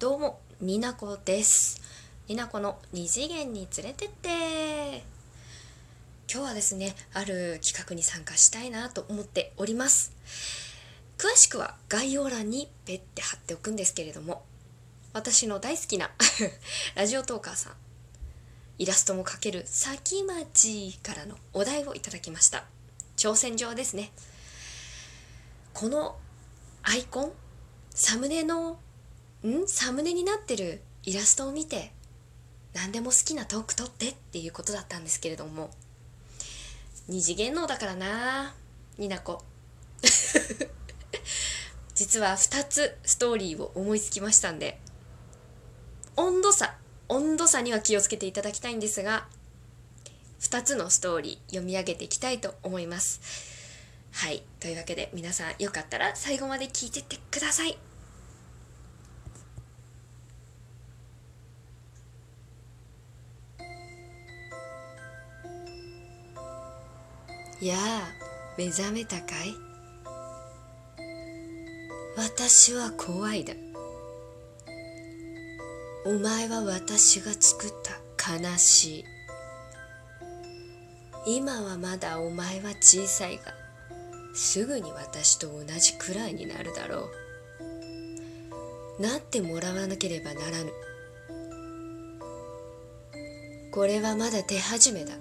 どうも、になこです。になこの二次元に連れてって。今日はですね、ある企画に参加したいなと思っております。詳しくは概要欄にペッて貼っておくんですけれども、私の大好きな ラジオトーカーさん、イラストも描ける先町からのお題をいただきました。挑戦状ですね。このアイコンサムネのん？サムネになってる。イラストを見て。何でも好きなトーク撮ってっていうことだったんですけれども。二次元能だからな。になこ実は2つストーリーを思いつきましたんで。温度差。温度差には気をつけていただきたいんですが。2つのストーリー読み上げていきたいと思います。はい。というわけで皆さんよかったら最後まで聞いてってください。やあ目覚めたかい？私は怖いだ。お前は私が作った。悲しい。今はまだお前は小さいが。すぐに私と同じくらいになるだろう。なってもらわなければならぬ。これはまだ手始めだ。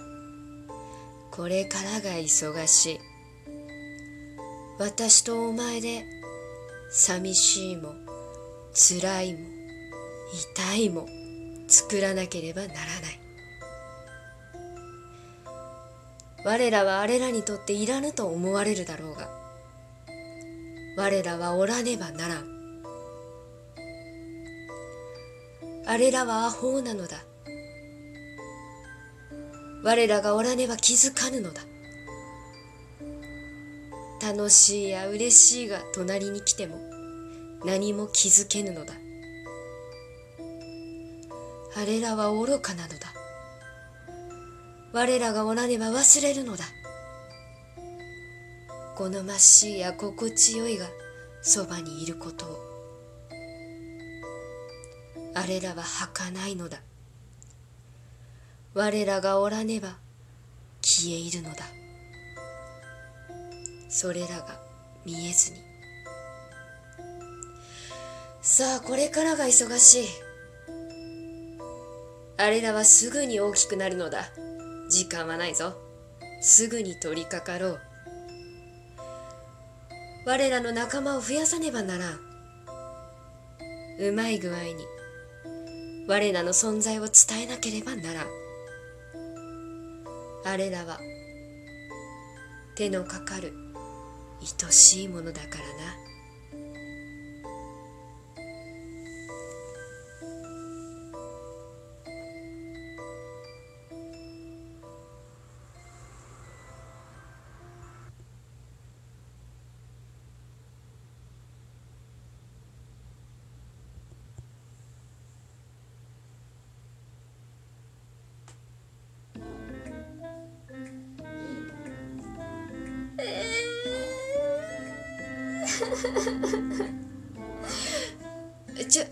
これからが忙しい。私とお前で寂しいも辛いも痛いも作らなければならない。我らはあれらにとっていらぬと思われるだろうが我らはおらねばならん。あれらはアホなのだ。我らがおらねば気づかぬのだ。楽しいや嬉しいが隣に来ても何も気づけぬのだ。あれらは愚かなのだ。我らがおらねば忘れるのだ。好ましいや心地よいがそばにいることを。あれらは儚いのだ。我らがおらねば消え入るのだ。それらが見えずに。さあこれからが忙しい。あれらはすぐに大きくなるのだ。時間はないぞ。すぐに取り掛かろう。我らの仲間を増やさねばならん。うまい具合に我らの存在を伝えなければならん。あれらは手のかかる愛しいものだからな。ちょ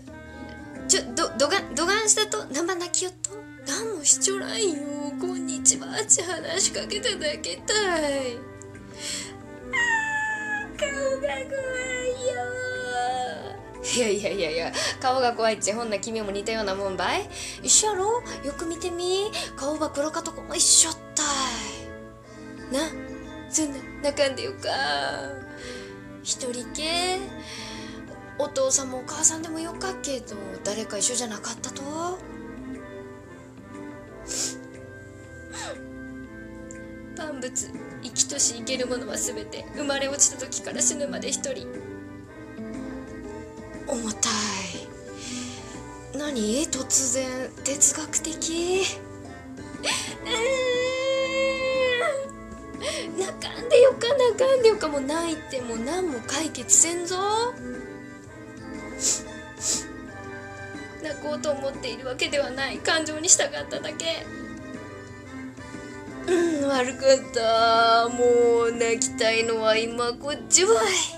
ちょどどがどがんしたと？生泣きよっと？何もしちょらんよ。こんにちは。って話しかけただけたい。あー顔が怖いよ。いやいやいやいや顔が怖いっちほんな君も似たようなもんばい？一緒やろ？よく見てみ。顔ば黒かとこも一緒ったい。なそんな泣かんでよか。一人けお父さんもお母さんでもよかっけど誰か一緒じゃなかったと？万物生きとし生けるものは全て生まれ落ちた時から死ぬまで一人。重たい。何？突然哲学的泣かんかもう泣いても何も解決せんぞ。泣こうと思っているわけではない。感情に従っただけ。うん悪かった。もう泣きたいのは今こっちわい。